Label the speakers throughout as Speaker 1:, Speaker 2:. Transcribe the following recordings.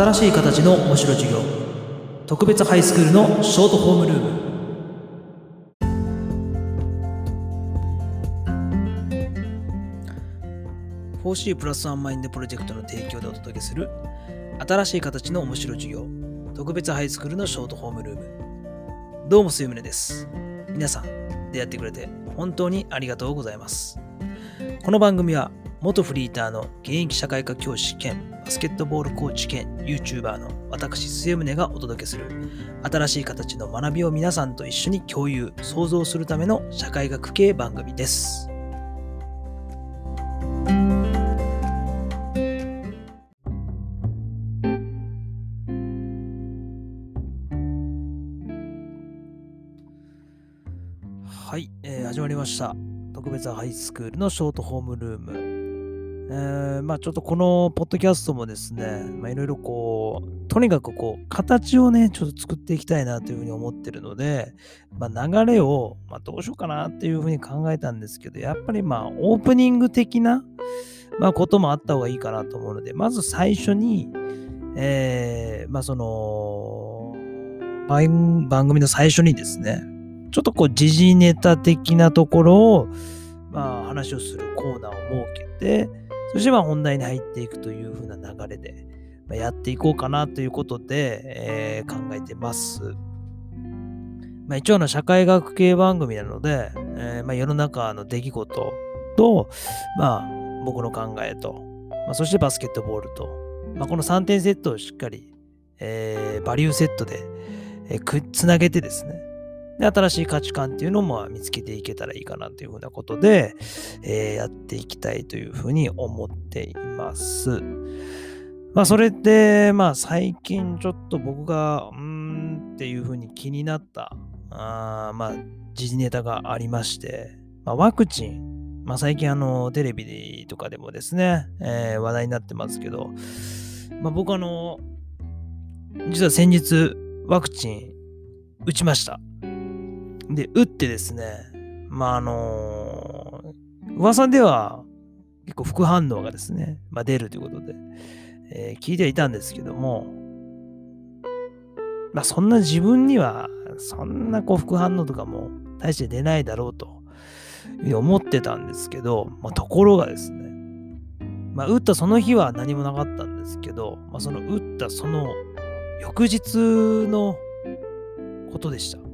Speaker 1: 新しい形の面白授業。特別ハイスクールのショートホームルーム。フォー c プラスワンマインドプロジェクトの提供でお届けする新しい形の面白授業。特別ハイスクールのショートホームルーム。どうもすゆむねです。皆さん出会ってくれて本当にありがとうございます。この番組は元フリーターの現役社会科教師兼バスケットボールコーチ兼 YouTuber の私末宗がお届けする新しい形の学びを皆さんと一緒に共有創造するための社会学系番組です。はい、えー、始まりました。特別ハイスクールのショートホームルーム。えー、まあちょっとこのポッドキャストもですね、まあいろいろこう、とにかくこう、形をね、ちょっと作っていきたいなというふうに思ってるので、まあ流れを、まあどうしようかなっていうふうに考えたんですけど、やっぱりまあオープニング的な、まあこともあった方がいいかなと思うので、まず最初に、えー、まあその、番組の最初にですね、ちょっとこう時事ネタ的なところを、まあ話をするコーナーを設けて、そしてま本題に入っていくという風な流れで、まやっていこうかなということで、えー、考えてます。まあ、一応の社会学系番組なので、えー、ま世の中の出来事と、まあ、僕の考えと、まあ、そしてバスケットボールと、まあ、この3点セットをしっかり、えー、バリューセットで、えー、くつなげてですね、で、新しい価値観っていうのも見つけていけたらいいかなというふうなことで、えー、やっていきたいというふうに思っています。まあ、それで、まあ、最近ちょっと僕が、うーんっていうふうに気になった、あまあ、時事ネタがありまして、まあ、ワクチン、まあ、最近あの、テレビとかでもですね、えー、話題になってますけど、まあ、僕あの、実は先日、ワクチン打ちました。で、打ってですね、まあ、あのー、噂では結構副反応がですね、まあ、出るということで、えー、聞いてはいたんですけども、まあ、そんな自分には、そんなこう副反応とかも大して出ないだろうと思ってたんですけど、まあ、ところがですね、まあ、打ったその日は何もなかったんですけど、まあ、その打ったその翌日のことでした。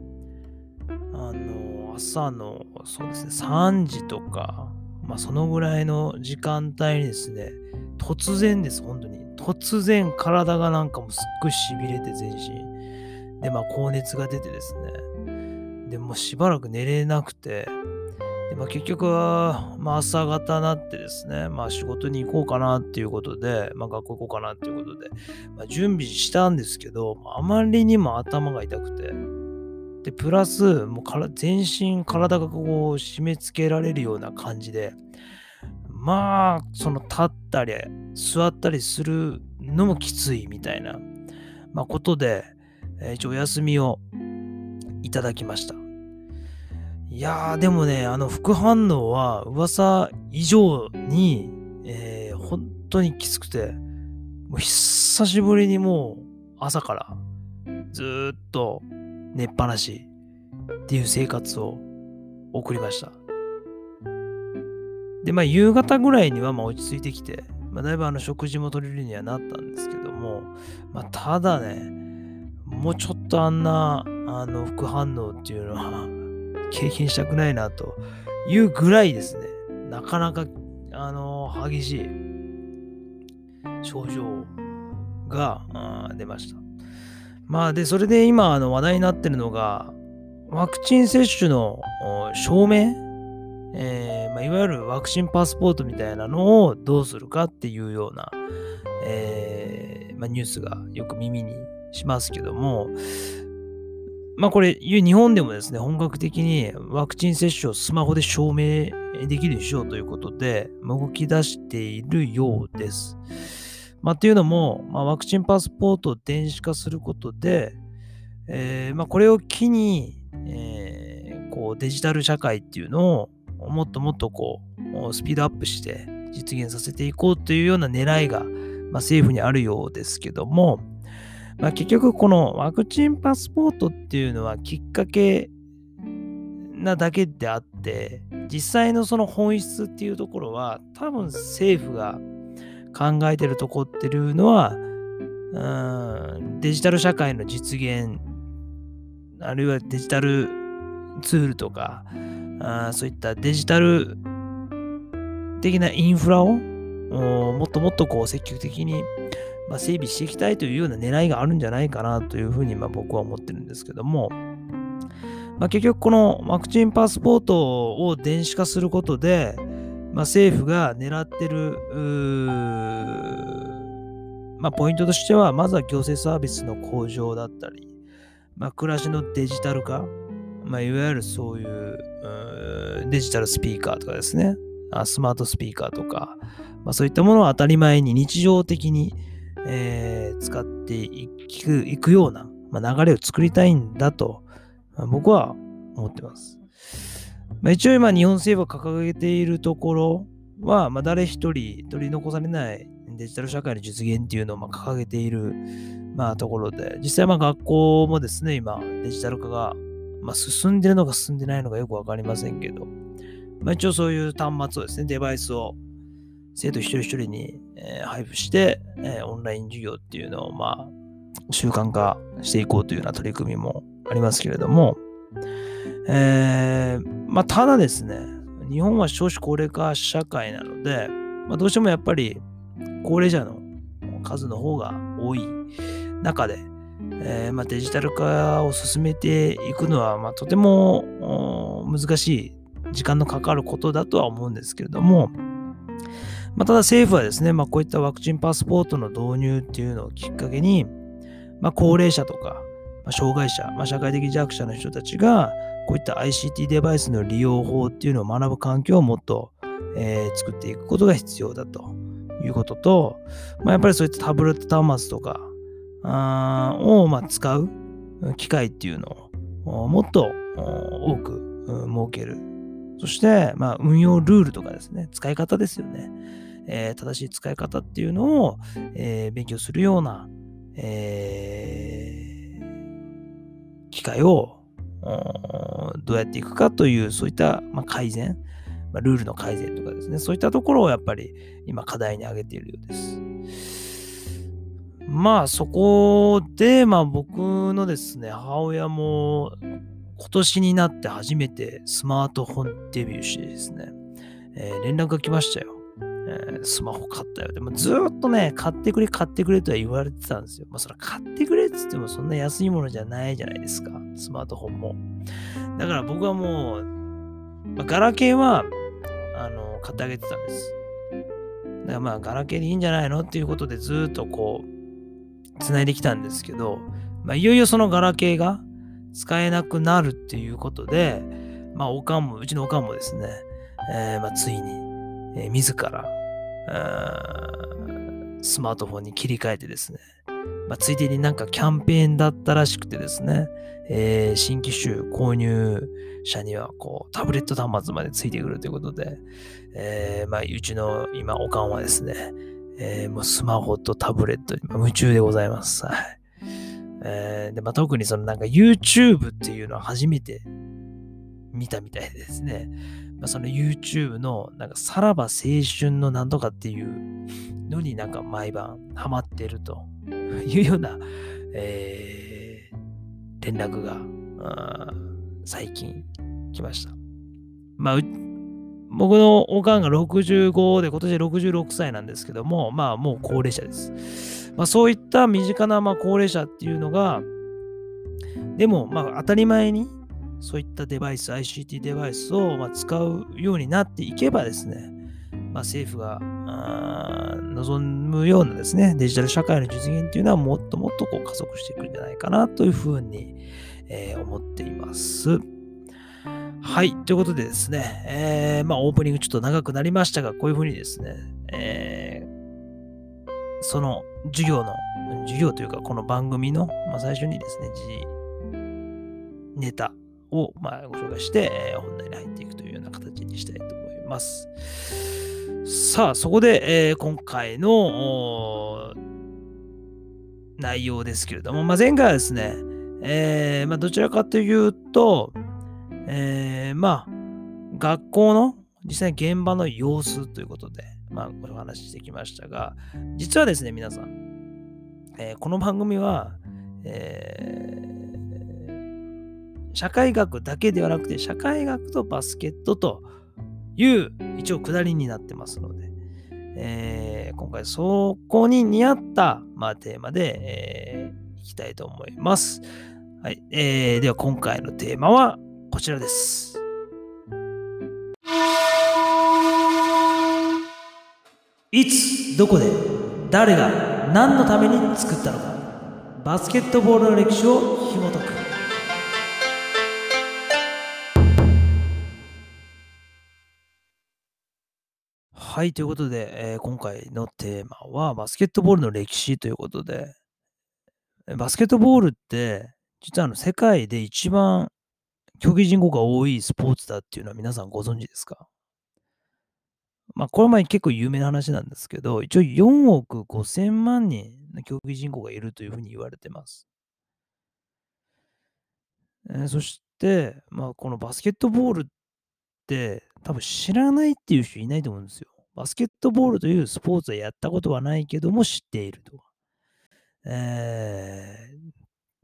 Speaker 1: 朝の、そうですね、3時とか、まあ、そのぐらいの時間帯にですね、突然です、本当に。突然、体がなんかもすっごい痺れて全身。で、まあ、高熱が出てですね。で、もしばらく寝れなくて、でまあ、結局は、まあ、朝方になってですね、まあ、仕事に行こうかなっていうことで、まあ、学校行こうかなっていうことで、まあ、準備したんですけど、あまりにも頭が痛くて、で、プラス、もうから全身、体がこう締め付けられるような感じで、まあ、その立ったり、座ったりするのもきついみたいな、まあ、ことで、えー、一応お休みをいただきました。いやー、でもね、あの副反応は噂以上に、えー、本当にきつくて、もう久しぶりにもう朝からずっと寝っぱなしっていう生活を送りました。で、まあ夕方ぐらいにはま落ち着いてきて、まあ、だいぶあの食事も取れるにはなったんですけども、まあ、ただね、もうちょっとあんなあの副反応っていうのは経験したくないなというぐらいですね、なかなかあの激しい症状が出ました。まあで、それで今あの話題になってるのが、ワクチン接種の証明、えーまあ、いわゆるワクチンパスポートみたいなのをどうするかっていうような、えーまあ、ニュースがよく耳にしますけども、まあこれ、日本でもですね、本格的にワクチン接種をスマホで証明できるでしょうということで、動き出しているようです。まあ、っていうのも、まあ、ワクチンパスポートを電子化することで、えーまあ、これを機に、えー、こうデジタル社会っていうのをもっともっとこうスピードアップして実現させていこうというような狙いが、ま、政府にあるようですけども、ま、結局このワクチンパスポートっていうのはきっかけなだけであって実際のその本質っていうところは多分政府が考えてるとこっていうのはうんデジタル社会の実現あるいはデジタルツールとかあそういったデジタル的なインフラをもっともっとこう積極的にまあ、整備していきたいというような狙いがあるんじゃないかなというふうにまあ僕は思ってるんですけども、まあ、結局このワクチンパスポートを電子化することで、まあ、政府が狙ってる、まあ、ポイントとしては、まずは行政サービスの向上だったり、まあ、暮らしのデジタル化、まあ、いわゆるそういうデジタルスピーカーとかですね、スマートスピーカーとか、まあ、そういったものを当たり前に日常的に、えー、使っていくいくような、まあ、流れを作りたいんだと、まあ、僕は思ってます。まあ、一応今日本政府が掲げているところは、まあ、誰一人取り残されないデジタル社会の実現っていうのをまあ掲げている、まあ、ところで、実際まあ学校もですね、今デジタル化が、まあ、進んでるのか進んでないのかよくわかりませんけど、まあ、一応そういう端末をですね、デバイスを生徒一人一人に、えー、配布して、えー、オンライン授業っていうのを、まあ、習慣化していこうというような取り組みもありますけれども、えー、まあ、ただですね、日本は少子高齢化社会なので、まあ、どうしてもやっぱり高齢者の数の方が多い中で、えー、まあ、デジタル化を進めていくのは、まとても難しい時間のかかることだとは思うんですけれども、ま、ただ政府はですね、ま、こういったワクチンパスポートの導入っていうのをきっかけに、ま、高齢者とか、ま、障害者、ま、社会的弱者の人たちが、こういった ICT デバイスの利用法っていうのを学ぶ環境をもっと、えー、作っていくことが必要だということと、まあ、やっぱりそういったタブレット端末とかあを、まあ、使う機会っていうのをもっと多く設ける。そして、まあ、運用ルールとかですね、使い方ですよね。えー、正しい使い方っていうのを、えー、勉強するような、えー、機会をどうやっていくかという、そういった、ま、改善、ま、ルールの改善とかですね、そういったところをやっぱり今課題に挙げているようです。まあそこで、まあ僕のですね、母親も今年になって初めてスマートフォンデビューしてですね、えー、連絡が来ましたよ。え、スマホ買ったよ。でもずっとね、買ってくれ、買ってくれとは言われてたんですよ。まあ、それ買ってくれって言ってもそんな安いものじゃないじゃないですか。スマートフォンも。だから僕はもう、ガラケーは、あの、買ってあげてたんです。だからまあ、ガラケーでいいんじゃないのっていうことでずっとこう、繋いできたんですけど、まあ、いよいよそのガラケーが使えなくなるっていうことで、まあ、おかんも、うちのおかんもですね、えー、まあ、ついに、えー、自ら、スマートフォンに切り替えてですね、まあ、ついでになんかキャンペーンだったらしくてですね、えー、新機種購入者にはこうタブレット端末までついてくるということで、えー、まあ、うちの今、おかんはですね、えー、もうスマホとタブレットに夢中でございます。はい。えー、でまあ、特にそのなんか YouTube っていうのは初めて見たみたいでですね、まあ、その YouTube のなんかさらば青春のなんとかっていうのになんか毎晩ハマってると いうような、えー、連絡が最近来ました。まあ、僕のおかんが65で今年66歳なんですけども、まあもう高齢者です。まあそういった身近なまあ高齢者っていうのが、でもまあ当たり前にそういったデバイス、ICT デバイスをま使うようになっていけばですね、まあ、政府が望むようなですね、デジタル社会の実現っていうのはもっともっとこう加速していくんじゃないかなというふうに、えー、思っています。はい。ということでですね、えー、まあオープニングちょっと長くなりましたが、こういうふうにですね、えー、その授業の、授業というかこの番組の、まあ、最初にですね、ネタを、まあ、ご紹介して、えー、本題に入っていくというような形にしたいと思います。さあ、そこで、えー、今回の内容ですけれども、まあ、前回はですね、えーまあ、どちらかというと、えー、まあ、学校の実際現場の様子ということで、まあ、お話ししてきましたが、実はですね、皆さん、えー、この番組は、えー、社会学だけではなくて、社会学とバスケットという一応下りになってますので、えー、今回そこに似合った、まあ、テーマで、えー、いきたいと思います。はい、えー、では今回のテーマはこちらです。いつ、どこで、誰が、何のために作ったのか。バスケットボールの歴史を紐解く。はい、ということで、えー、今回のテーマはバスケットボールの歴史ということで、バスケットボールって、実はあの世界で一番競技人口が多いスポーツだっていうのは皆さんご存知ですか？まあ、これ前結構有名な話なんですけど、一応4億5千万人の競技人口がいるというふうに言われてます。えー、そして、まあ、このバスケットボールって多分知らないっていう人いないと思うんですよ。バスケットボールというスポーツはやったことはないけども知っていると。え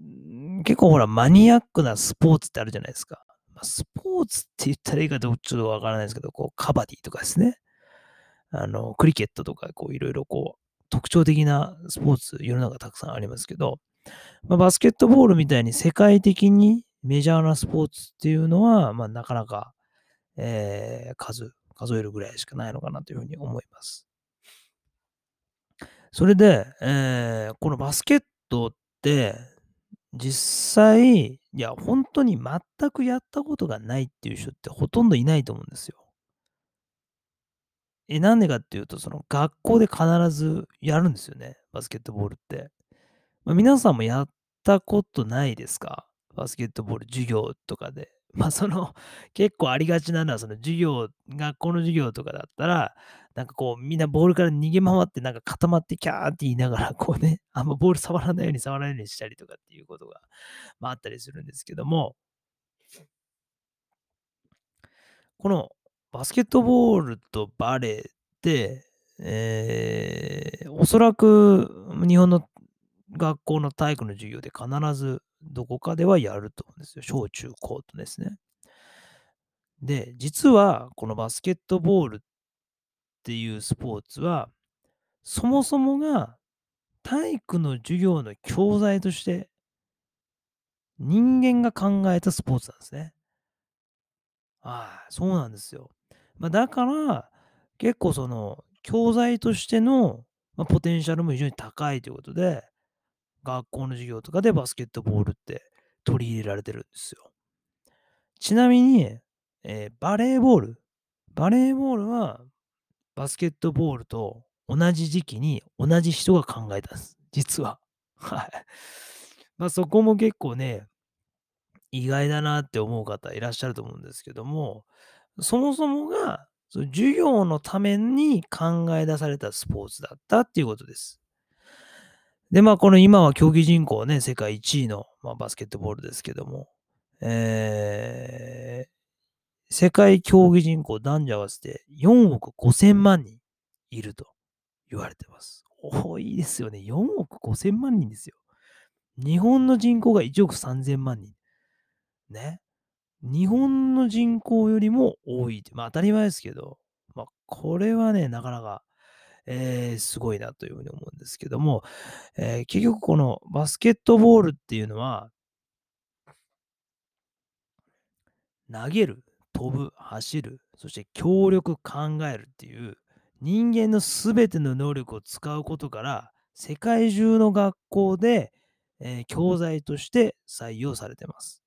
Speaker 1: ー、結構ほらマニアックなスポーツってあるじゃないですか。まあ、スポーツって言ったらいいかどうちょっとわからないですけど、こうカバディとかですね。あの、クリケットとか、こう、いろいろこう、特徴的なスポーツ、世の中たくさんありますけど、まあ、バスケットボールみたいに世界的にメジャーなスポーツっていうのは、まあ、なかなか、えー、数、数えるぐらいしかないのかなというふうに思います。それで、えー、このバスケットって、実際、いや、本当に全くやったことがないっていう人ってほとんどいないと思うんですよ。え、なんでかっていうと、その学校で必ずやるんですよね、バスケットボールって。まあ、皆さんもやったことないですか？バスケットボール授業とかで。まあその結構ありがちなのはその授業、学校の授業とかだったら、なんかこうみんなボールから逃げ回ってなんか固まってキャーって言いながらこうね、あんまボール触らないように触らないようにしたりとかっていうことが、まあ、あったりするんですけども、このバスケットボールとバレーって、えー、おそらく日本の学校の体育の授業で必ずどこかではやると思うんですよ。小中高とですね。で、実はこのバスケットボールっていうスポーツは、そもそもが体育の授業の教材として人間が考えたスポーツなんですね。ああ、そうなんですよ。まあ、だから、結構その、教材としての、まあ、ポテンシャルも非常に高いということで、学校の授業とかでバスケットボールって取り入れられてるんですよ。ちなみに、えー、バレーボール。バレーボールはバスケットボールと同じ時期に同じ人が考えたんです。実は。はい。まあそこも結構ね、意外だなって思う方いらっしゃると思うんですけども、そもそもが授業のために考え出されたスポーツだったっていうことです。で、まあ、この今は競技人口ね、世界1位の、まあ、バスケットボールですけども、えー、世界競技人口男女合わせて4億5千万人いると言われてます。多いですよね。4億5千万人ですよ。日本の人口が1億3千万人。ね。日本の人口よりも多い。まあ当たり前ですけど、まあこれはね、なかなか、えー、すごいなというふうに思うんですけども、えー、結局このバスケットボールっていうのは、投げる、飛ぶ、走る、そして協力、考えるっていう人間のすべての能力を使うことから、世界中の学校で、えー、教材として採用されてます。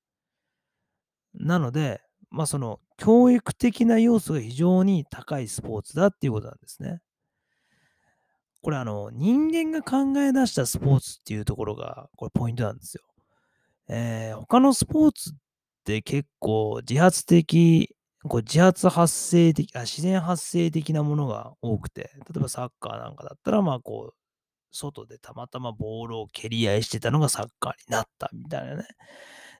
Speaker 1: なので、まあその教育的な要素が非常に高いスポーツだっていうことなんですね。これあの人間が考え出したスポーツっていうところがこれポイントなんですよ。えー、他のスポーツって結構自発的、こう自発発生的あ、自然発生的なものが多くて、例えばサッカーなんかだったら、まあこう、外でたまたまボールを蹴り合いしてたのがサッカーになったみたいなね。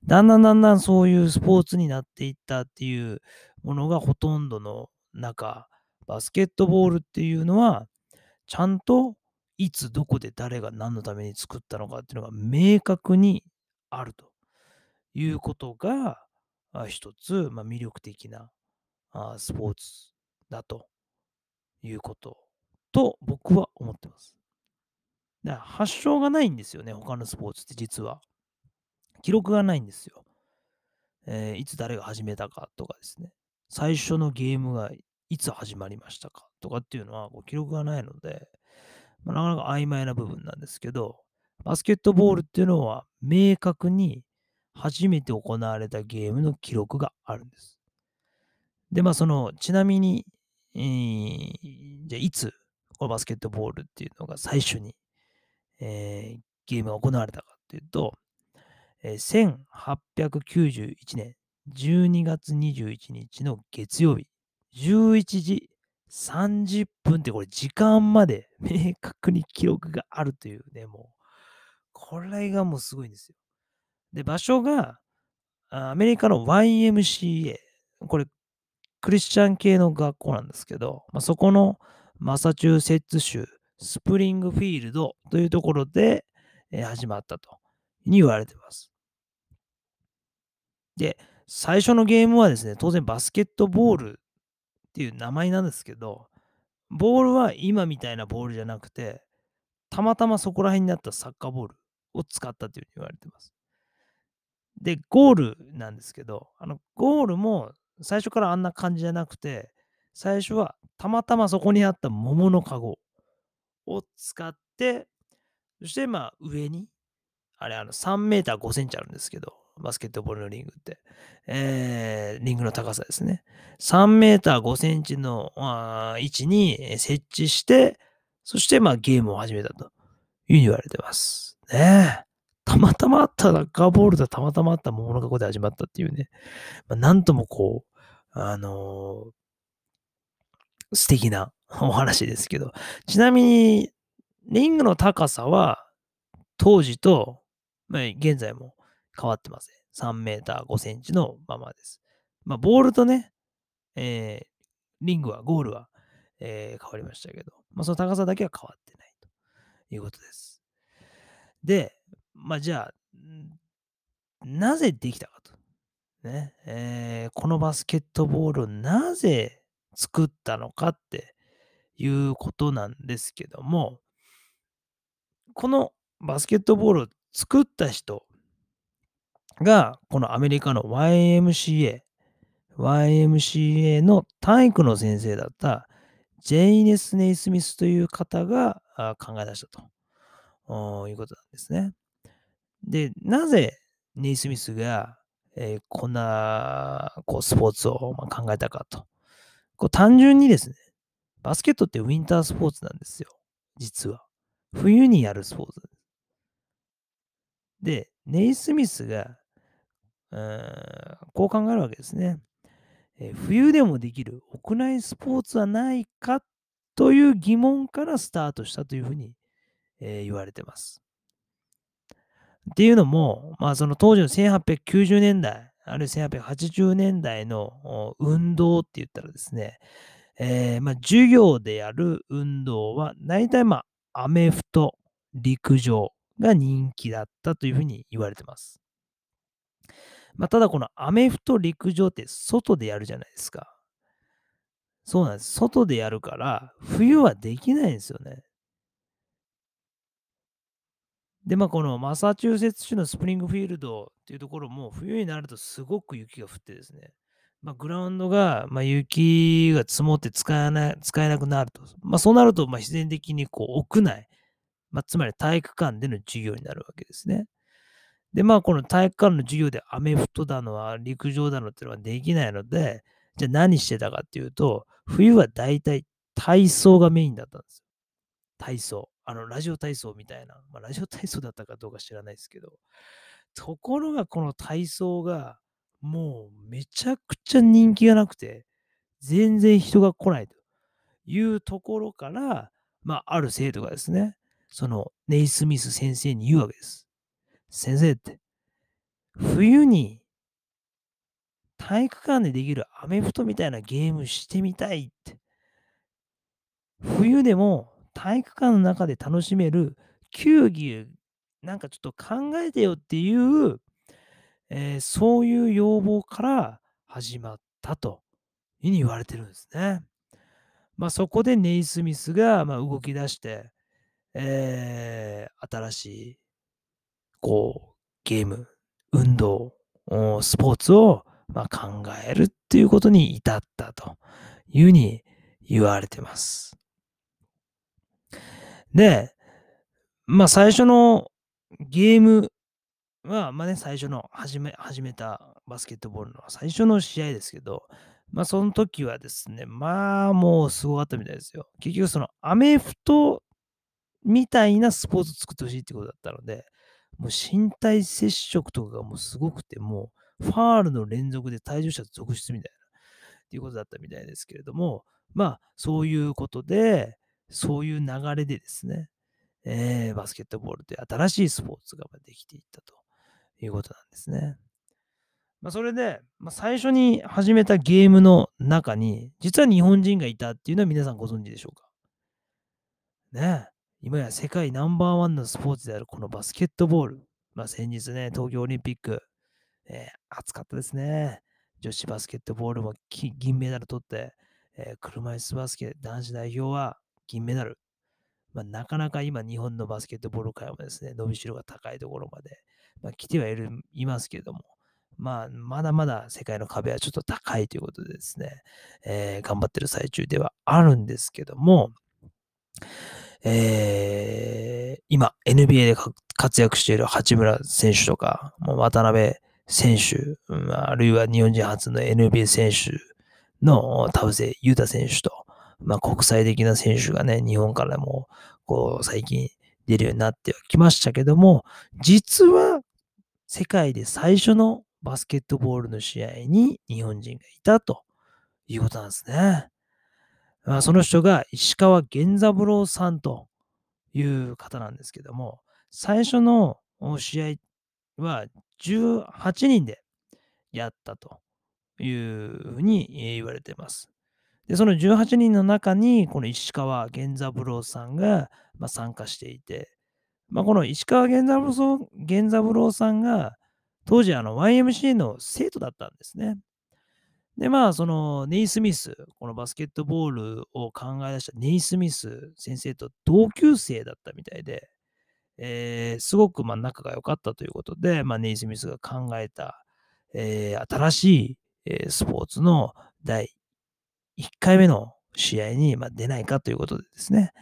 Speaker 1: だんだんだんだんそういうスポーツになっていったっていうものがほとんどの中、バスケットボールっていうのは、ちゃんといつどこで誰が何のために作ったのかっていうのが明確にあるということが、一つ、まあ、魅力的なスポーツだということと僕は思ってます。発祥がないんですよね、他のスポーツって実は。記録がないんですよ。えー、いつ誰が始めたかとかですね。最初のゲームがいつ始まりましたかとかっていうのはこう記録がないので、まあ、なかなか曖昧な部分なんですけど、バスケットボールっていうのは明確に初めて行われたゲームの記録があるんです。で、まあその、ちなみに、えー、じゃあいつこのバスケットボールっていうのが最初に、えー、ゲームが行われたかっていうと、えー、1891年12月21日の月曜日、11時30分ってこれ時間まで 明確に記録があるというね、もう、これがもうすごいんですよ。で、場所がアメリカの YMCA、これクリスチャン系の学校なんですけど、まあ、そこのマサチューセッツ州スプリングフィールドというところで、始まったとに言われてます。で、最初のゲームはですね、当然バスケットボールっていう名前なんですけど、ボールは今みたいなボールじゃなくて、たまたまそこら辺にあったサッカーボールを使ったというふうに言われてます。で、ゴールなんですけど、あのゴールも最初からあんな感じじゃなくて、最初はたまたまそこにあった桃の籠を使って、そしてまあ上に、あれあの3メーター5センチあるんですけど、バスケットボールのリングって。えー、リングの高さですね。3メーター5センチの位置に設置して、そしてまあゲームを始めたというふうに言われてます。ねえたまたまあったラッカーボールとたまたまあった桃の箱で始まったっていうね。まあ、なんともこう、あのー、素敵な お話ですけど。ちなみに、リングの高さは当時と、まあ、現在も変わってません。3メーター5センチのままです。まあ、ボールとね、えー、リングは、ゴールは、えー、変わりましたけど、まあ、その高さだけは変わってないということです。で、まあ、じゃあ、なぜできたかと。ね、えー、このバスケットボールをなぜ作ったのかっていうことなんですけども、このバスケットボールを作った人が、このアメリカの YMCA、YMCA の体育の先生だったジェイネス・ネイスミスという方が考え出したということなんですね。で、なぜネイスミスが、えー、こんなこうスポーツを考えたかと。こう単純にですね、バスケットってウィンタースポーツなんですよ。実は。冬にやるスポーツでネイスミスがこう考えるわけですね。え冬でもできる屋内スポーツはないかという疑問からスタートしたというふうに、え、言われてます。っていうのも、まあ、その当時の1890年代、あるいは1880年代の運動って言ったらですね、えー、まあ、授業でやる運動は、大体まあ、アメフト、陸上が人気だったというふうに言われてます。まあ、ただこのアメフト陸上って外でやるじゃないですか。そうなんです。外でやるから、冬はできないんですよね。で、まあ、このマサチューセッツ州のスプリングフィールドっていうところも、冬になるとすごく雪が降ってですね、まあ、グラウンドが、まあ、雪が積もって使えな使えなくなると。まあ、そうなると、まあ、自然的にこう屋内、まあ、つまり体育館での授業になるわけですね。で、まあ、この体育館の授業でアメフトだのは陸上だのっていうのはできないので、じゃあ何してたかっていうと、冬はだいたい体操がメインだったんですよ。体操。あの、ラジオ体操みたいな。まあ、ラジオ体操だったかどうか知らないですけど。ところが、この体操が、もうめちゃくちゃ人気がなくて、全然人が来ないというところから、まあ、ある生徒がですね、そのネイスミス先生に言うわけです。先生って、冬に体育館でできるアメフトみたいなゲームしてみたいって。冬でも体育館の中で楽しめる球技、なんかちょっと考えてよっていう、えー、そういう要望から始まったというふうに言われてるんですね。まあ、そこでネイスミスがま動き出して、えー、新しいこうゲーム、運動、スポーツをま考えるっていうことに至ったというふうに言われてます。で、まあ最初のゲームは、まあね、最初の始め、始めたバスケットボールの最初の試合ですけど、まあその時はですね、まあもうすごかったみたいですよ。結局そのアメフトみたいなスポーツを作ってほしいってことだったので、もう身体接触とかがもうすごくて、もうファールの連続で退場者続出みたいな、っていうことだったみたいですけれども、まあそういうことで、そういう流れでですね、えー、バスケットボールという新しいスポーツができていったということなんですね。まあ、それで、まあ、最初に始めたゲームの中に、実は日本人がいたっていうのは皆さんご存知でしょうか？ね今や世界ナンバーワンのスポーツであるこのバスケットボール。まあ、先日ね、東京オリンピック、えー、熱かったですね。女子バスケットボールも銀メダル取って、えー、車椅子バスケ男子代表は銀メダル。まあ、なかなか今日本のバスケットボール界もですね、伸びしろが高いところまで、まあ、来てはいるいますけれども、まあ、まだまだ世界の壁はちょっと高いということでですね、えー、頑張ってる最中ではあるんですけども、えー、今、NBA で活躍している八村選手とか、渡辺選手、あるいは日本人初の NBA 選手の田臥勇太選手と、まあ、国際的な選手がね、日本からも、こう、最近出るようになってはきましたけども、実は世界で最初のバスケットボールの試合に日本人がいたということなんですね。その人が石川源三郎さんという方なんですけども、最初の試合は18人でやったというふうに言われています。で、その18人の中に、この石川源三郎さんが、参加していて、まあ、この石川源三郎さんが、当時あの YMC の生徒だったんですね。で、まあ、そのネイスミス、このバスケットボールを考え出したネイスミス先生と同級生だったみたいで、えー、すごくまあ仲が良かったということで、まあ、ネイスミスが考えた、えー、新しい、えー、スポーツの第1回目の試合にま出ないかということでですね、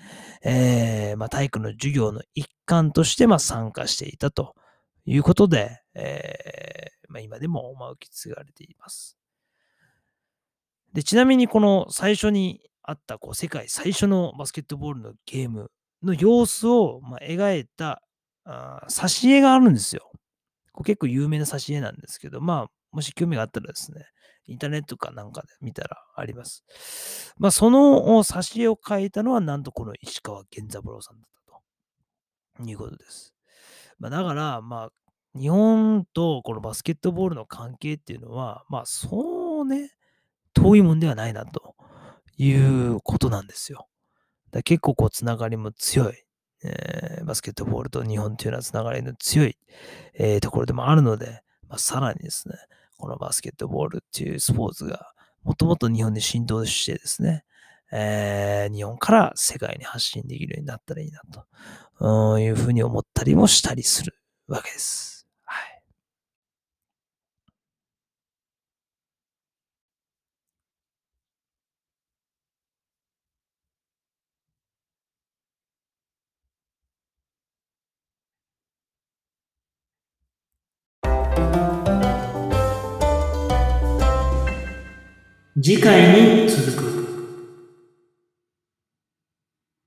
Speaker 1: えー、ま体育の授業の一環としてま参加していたということで、えー、ま今でもま受け継がれています。で、ちなみにこの最初にあったこう世界最初のバスケットボールのゲームの様子をま描いたあ挿絵があるんですよ。これ結構有名な挿絵なんですけど、まあ、もし興味があったらですね、インターネットかなんかで見たらあります。まあ、その挿絵を描いたのは、なんとこの石川源三郎さんだったということです。まあ、だから、まあ、日本とこのバスケットボールの関係っていうのは、まあ、そうね、遠いもんではないなということなんですよ。だ結構こう、つながりも強い。えー、バスケットボールと日本というのはつながりの強い、えー、ところでもあるので、まあ、さらにですね、このバスケットボールっていうスポーツがもともと日本で浸透してですね、えー、日本から世界に発信できるようになったらいいなというふうに思ったりもしたりするわけです。次回に続く。